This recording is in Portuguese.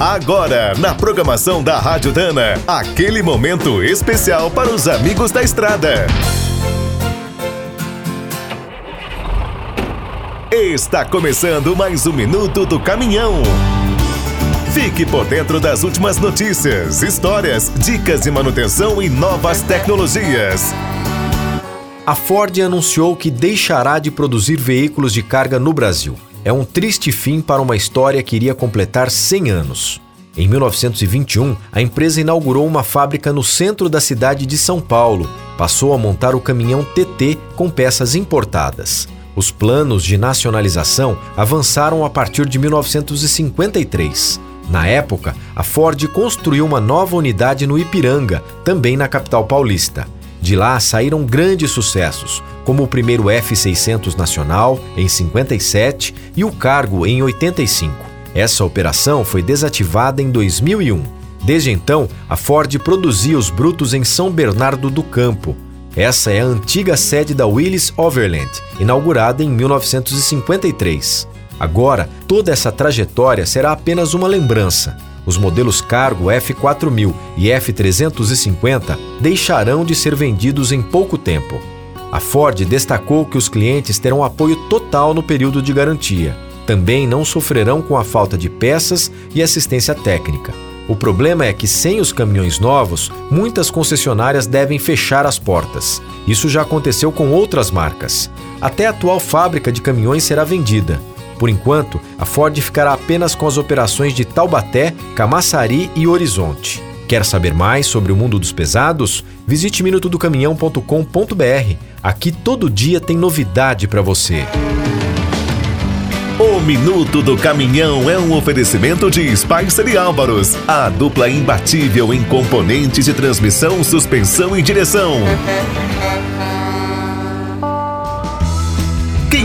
Agora, na programação da Rádio Dana, aquele momento especial para os amigos da estrada. Está começando mais um minuto do caminhão. Fique por dentro das últimas notícias, histórias, dicas de manutenção e novas tecnologias. A Ford anunciou que deixará de produzir veículos de carga no Brasil é um triste fim para uma história que iria completar 100 anos. Em 1921, a empresa inaugurou uma fábrica no centro da cidade de São Paulo. Passou a montar o caminhão TT com peças importadas. Os planos de nacionalização avançaram a partir de 1953. Na época, a Ford construiu uma nova unidade no Ipiranga, também na capital paulista. De lá saíram grandes sucessos, como o primeiro F600 nacional em 57 e o Cargo em 85. Essa operação foi desativada em 2001. Desde então, a Ford produzia os brutos em São Bernardo do Campo. Essa é a antiga sede da Willis Overland, inaugurada em 1953. Agora, toda essa trajetória será apenas uma lembrança os modelos Cargo F4000 e F350 deixarão de ser vendidos em pouco tempo. A Ford destacou que os clientes terão apoio total no período de garantia. Também não sofrerão com a falta de peças e assistência técnica. O problema é que, sem os caminhões novos, muitas concessionárias devem fechar as portas. Isso já aconteceu com outras marcas. Até a atual fábrica de caminhões será vendida. Por enquanto, a Ford ficará apenas com as operações de Taubaté, Camaçari e Horizonte. Quer saber mais sobre o mundo dos pesados? Visite minutodocaminhão.com.br. Aqui todo dia tem novidade para você. O Minuto do Caminhão é um oferecimento de Spicer e Álvaros, a dupla imbatível em componentes de transmissão, suspensão e direção.